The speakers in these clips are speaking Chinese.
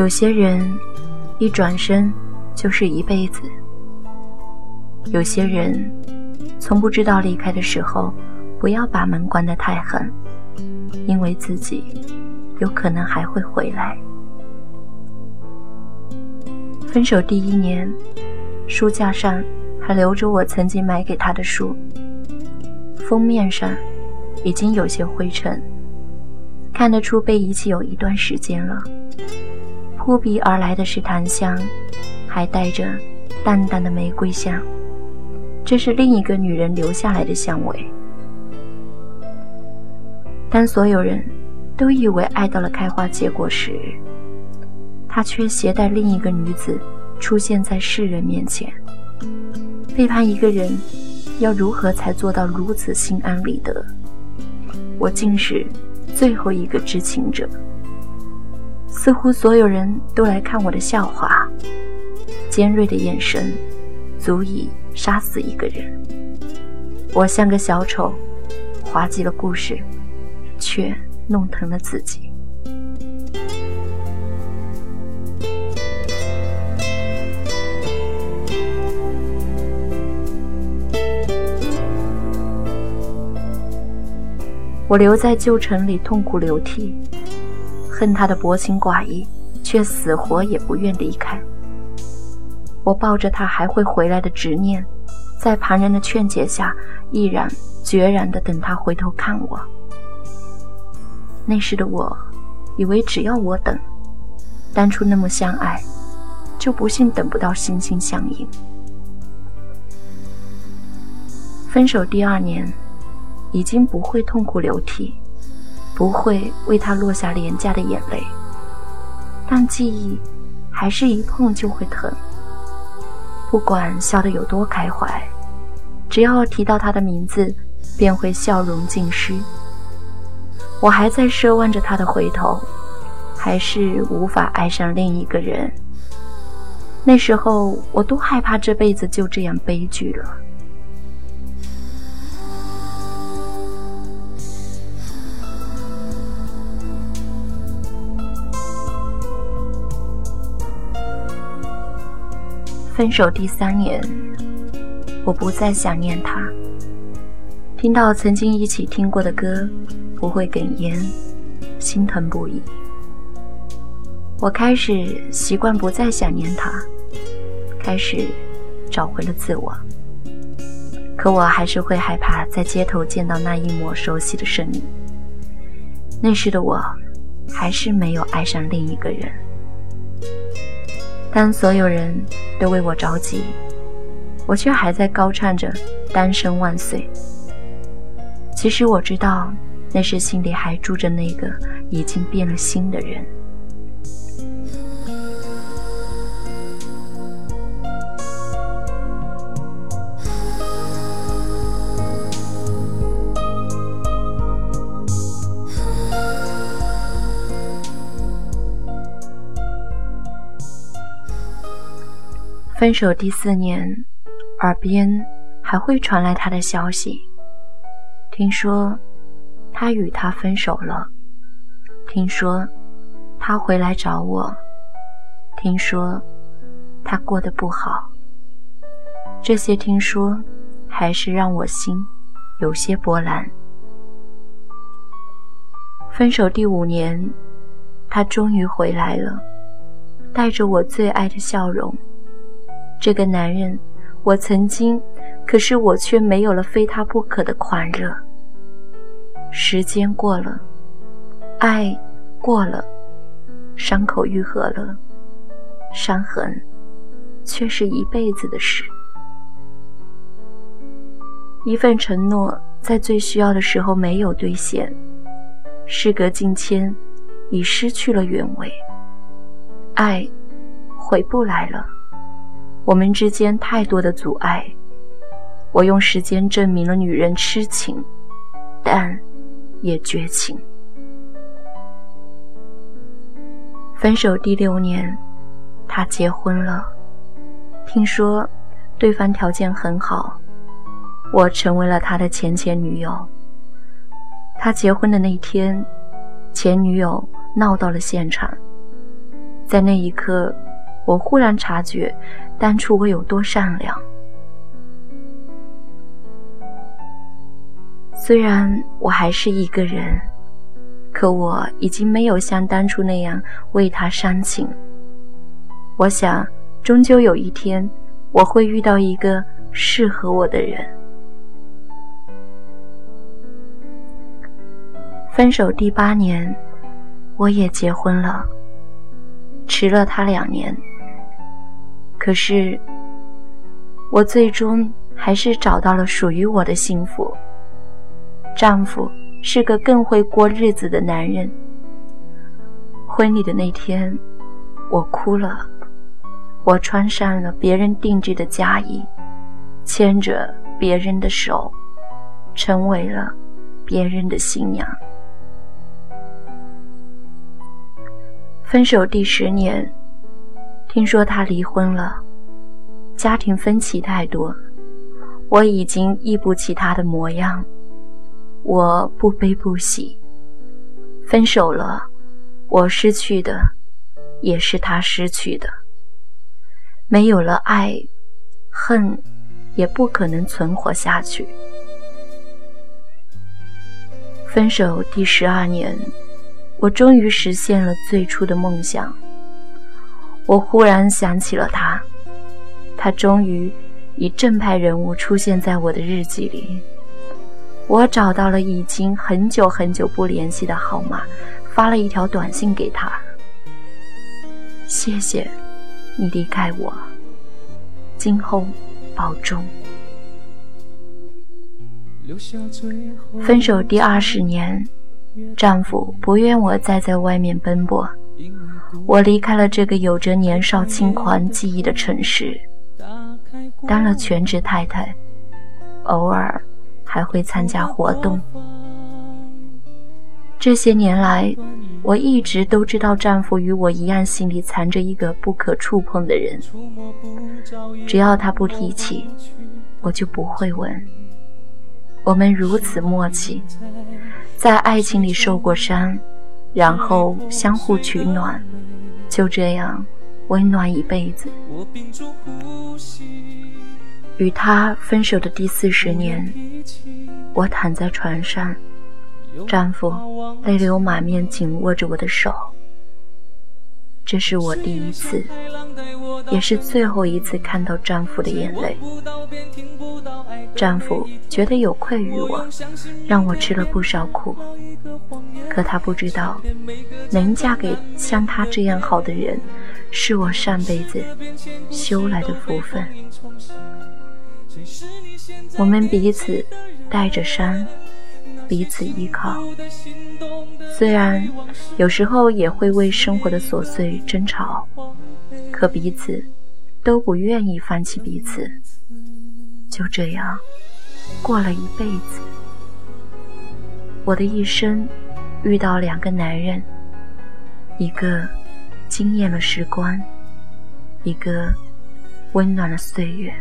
有些人一转身就是一辈子，有些人从不知道离开的时候，不要把门关得太狠，因为自己有可能还会回来。分手第一年，书架上还留着我曾经买给他的书，封面上已经有些灰尘，看得出被遗弃有一段时间了。扑鼻而来的是檀香，还带着淡淡的玫瑰香，这是另一个女人留下来的香味。当所有人都以为爱到了开花结果时，他却携带另一个女子出现在世人面前。背叛一个人，要如何才做到如此心安理得？我竟是最后一个知情者。似乎所有人都来看我的笑话，尖锐的眼神足以杀死一个人。我像个小丑，滑稽了故事，却弄疼了自己。我留在旧城里痛哭流涕。恨他的薄情寡义，却死活也不愿离开。我抱着他还会回来的执念，在旁人的劝解下，毅然决然地等他回头看我。那时的我，以为只要我等，当初那么相爱，就不信等不到心心相印。分手第二年，已经不会痛哭流涕。不会为他落下廉价的眼泪，但记忆还是一碰就会疼。不管笑得有多开怀，只要提到他的名字，便会笑容尽失。我还在奢望着他的回头，还是无法爱上另一个人。那时候，我多害怕这辈子就这样悲剧了。分手第三年，我不再想念他。听到曾经一起听过的歌，不会哽咽，心疼不已。我开始习惯不再想念他，开始找回了自我。可我还是会害怕在街头见到那一抹熟悉的身影。那时的我，还是没有爱上另一个人。当所有人都为我着急，我却还在高唱着“单身万岁”。其实我知道，那是心里还住着那个已经变了心的人。分手第四年，耳边还会传来他的消息。听说他与他分手了，听说他回来找我，听说他过得不好。这些听说还是让我心有些波澜。分手第五年，他终于回来了，带着我最爱的笑容。这个男人，我曾经，可是我却没有了非他不可的狂热。时间过了，爱过了，伤口愈合了，伤痕却是一辈子的事。一份承诺在最需要的时候没有兑现，事隔境迁，已失去了原委，爱回不来了。我们之间太多的阻碍，我用时间证明了女人痴情，但也绝情。分手第六年，他结婚了，听说对方条件很好，我成为了他的前前女友。他结婚的那天，前女友闹到了现场。在那一刻，我忽然察觉，当初我有多善良。虽然我还是一个人，可我已经没有像当初那样为他煽情。我想，终究有一天，我会遇到一个适合我的人。分手第八年，我也结婚了，迟了他两年。可是，我最终还是找到了属于我的幸福。丈夫是个更会过日子的男人。婚礼的那天，我哭了。我穿上了别人定制的嫁衣，牵着别人的手，成为了别人的新娘。分手第十年，听说他离婚了，家庭分歧太多，我已经忆不起他的模样。我不悲不喜，分手了，我失去的也是他失去的。没有了爱，恨也不可能存活下去。分手第十二年，我终于实现了最初的梦想。我忽然想起了他，他终于以正派人物出现在我的日记里。我找到了已经很久很久不联系的号码，发了一条短信给他：“谢谢你离开我，今后保重。”分手第二十年，丈夫不愿我再在外面奔波，我离开了这个有着年少轻狂记忆的城市，当了全职太太，偶尔。还会参加活动。这些年来，我一直都知道丈夫与我一样，心里藏着一个不可触碰的人。只要他不提起，我就不会问。我们如此默契，在爱情里受过伤，然后相互取暖，就这样温暖一辈子。与他分手的第四十年，我躺在床上，丈夫泪流满面，紧握着我的手。这是我第一次，也是最后一次看到丈夫的眼泪。丈夫觉得有愧于我，让我吃了不少苦，可他不知道，能嫁给像他这样好的人，是我上辈子修来的福分。我们彼此带着伤，彼此依靠。虽然有时候也会为生活的琐碎争吵，可彼此都不愿意放弃彼此。就这样过了一辈子。我的一生遇到两个男人，一个惊艳了时光，一个温暖了岁月。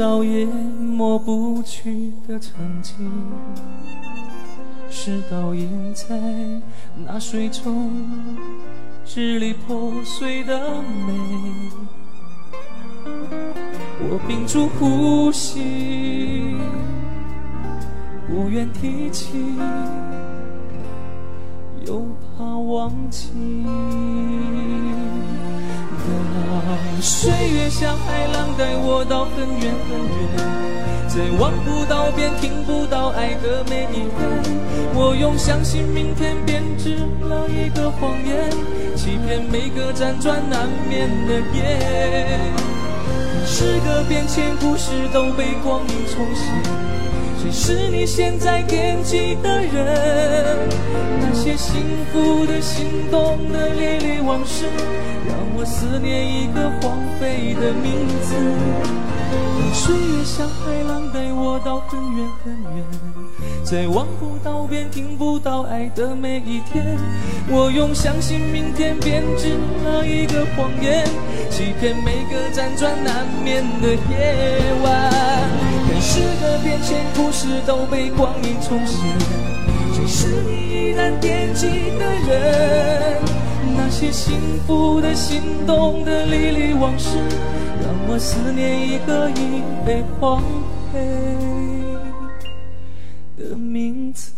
找也抹不去的曾经，是倒映在那水中支离破碎的美。我屏住呼吸，不愿提起，又怕忘记。岁月像海浪带我到很远很远，在望不到边、听不到爱的每一分。我用相信明天编织了一个谎言，欺骗每个辗转难眠的夜。时隔变迁，故事都被光阴重写。谁是你现在惦记的人？那些。幸福的、心动的历历往事，让我思念一个荒废的名字。岁月像海浪带我到很远很远，在望不到边、听不到爱的每一天，我用相信明天编织了一个谎言，欺骗每个辗转难眠的夜晚。看时的变迁，故事都被光阴重现。是你依然惦记的人，那些幸福的、心动的历历往事，让我思念一个已被荒废的名字。